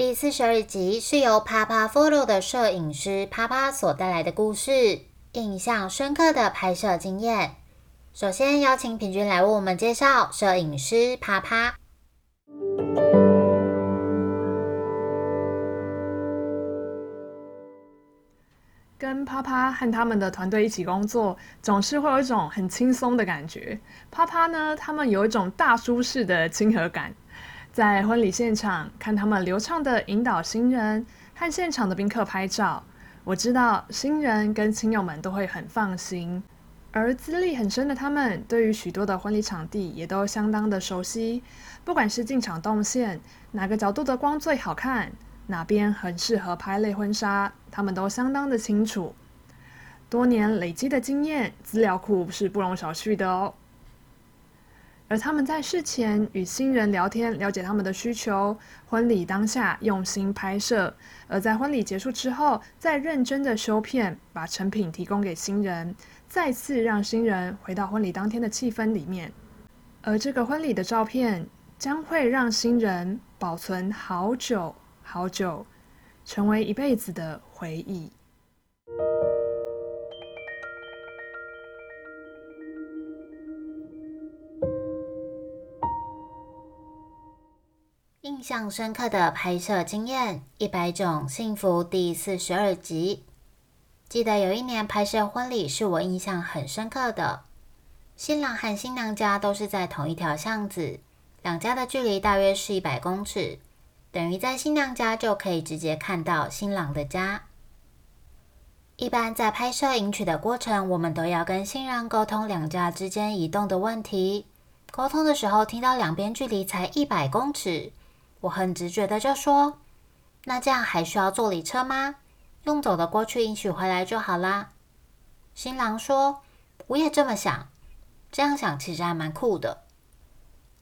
第四十二集是由 Papa Photo 的摄影师 Papa 所带来的故事，印象深刻的拍摄经验。首先邀请平均来为我们介绍摄影师 Papa。跟 Papa 和他们的团队一起工作，总是会有一种很轻松的感觉。Papa 呢，他们有一种大叔式的亲和感。在婚礼现场看他们流畅的引导新人和现场的宾客拍照，我知道新人跟亲友们都会很放心。而资历很深的他们，对于许多的婚礼场地也都相当的熟悉。不管是进场动线，哪个角度的光最好看，哪边很适合拍类婚纱，他们都相当的清楚。多年累积的经验资料库是不容小觑的哦。而他们在事前与新人聊天，了解他们的需求；婚礼当下用心拍摄，而在婚礼结束之后，再认真的修片，把成品提供给新人，再次让新人回到婚礼当天的气氛里面。而这个婚礼的照片将会让新人保存好久好久，成为一辈子的回忆。印象深刻的拍摄经验：一百种幸福第四十二集。记得有一年拍摄婚礼，是我印象很深刻的。新郎和新娘家都是在同一条巷子，两家的距离大约是一百公尺，等于在新娘家就可以直接看到新郎的家。一般在拍摄迎娶的过程，我们都要跟新人沟通两家之间移动的问题。沟通的时候，听到两边距离才一百公尺。我很直觉的就说：“那这样还需要坐礼车吗？用走的过去迎娶回来就好啦。”新郎说：“我也这么想，这样想其实还蛮酷的。”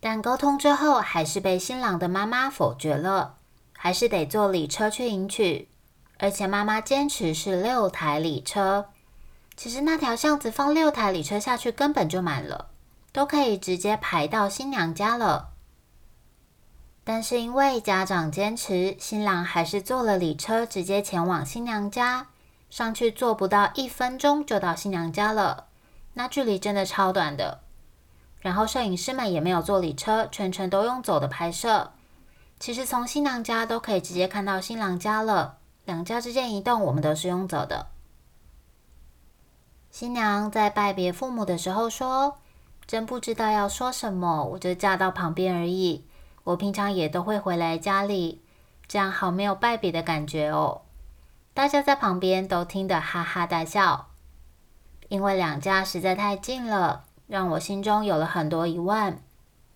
但沟通之后，还是被新郎的妈妈否决了，还是得坐礼车去迎娶。而且妈妈坚持是六台礼车。其实那条巷子放六台礼车下去根本就满了，都可以直接排到新娘家了。但是因为家长坚持，新郎还是坐了礼车，直接前往新娘家。上去坐不到一分钟就到新娘家了，那距离真的超短的。然后摄影师们也没有坐礼车，全程都用走的拍摄。其实从新娘家都可以直接看到新郎家了，两家之间移动我们都是用走的。新娘在拜别父母的时候说：“真不知道要说什么，我就嫁到旁边而已。”我平常也都会回来家里，这样好没有败笔的感觉哦。大家在旁边都听得哈哈大笑，因为两家实在太近了，让我心中有了很多疑问。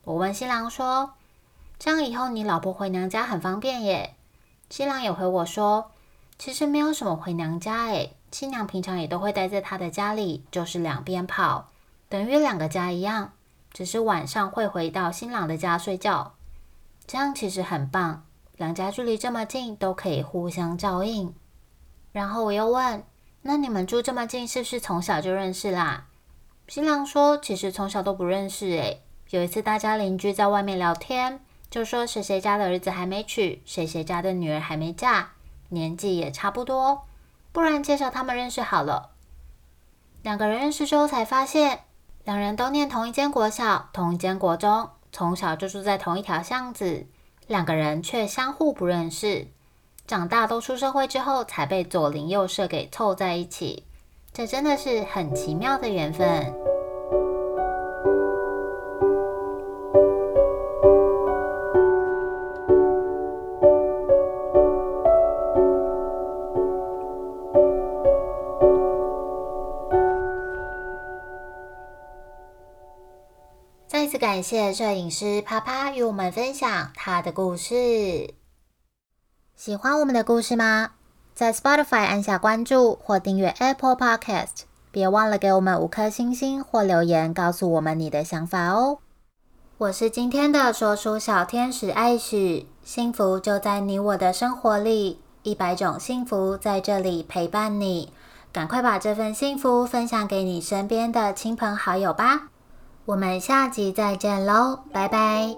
我问新郎说：“这样以后你老婆回娘家很方便耶？”新郎也回我说：“其实没有什么回娘家诶，新娘平常也都会待在她的家里，就是两边跑，等于两个家一样，只是晚上会回到新郎的家睡觉。”这样其实很棒，两家距离这么近，都可以互相照应。然后我又问：“那你们住这么近，是不是从小就认识啦？”新郎说：“其实从小都不认识诶。有一次大家邻居在外面聊天，就说谁谁家的儿子还没娶，谁谁家的女儿还没嫁，年纪也差不多，不然介绍他们认识好了。两个人认识之后才发现，两人都念同一间国小，同一间国中。”从小就住在同一条巷子，两个人却相互不认识。长大都出社会之后，才被左邻右舍给凑在一起。这真的是很奇妙的缘分。感谢摄影师啪啪与我们分享他的故事。喜欢我们的故事吗？在 Spotify 按下关注或订阅 Apple Podcast，别忘了给我们五颗星星或留言，告诉我们你的想法哦。我是今天的说书小天使艾许，幸福就在你我的生活里，一百种幸福在这里陪伴你。赶快把这份幸福分享给你身边的亲朋好友吧！我们下集再见喽，拜拜。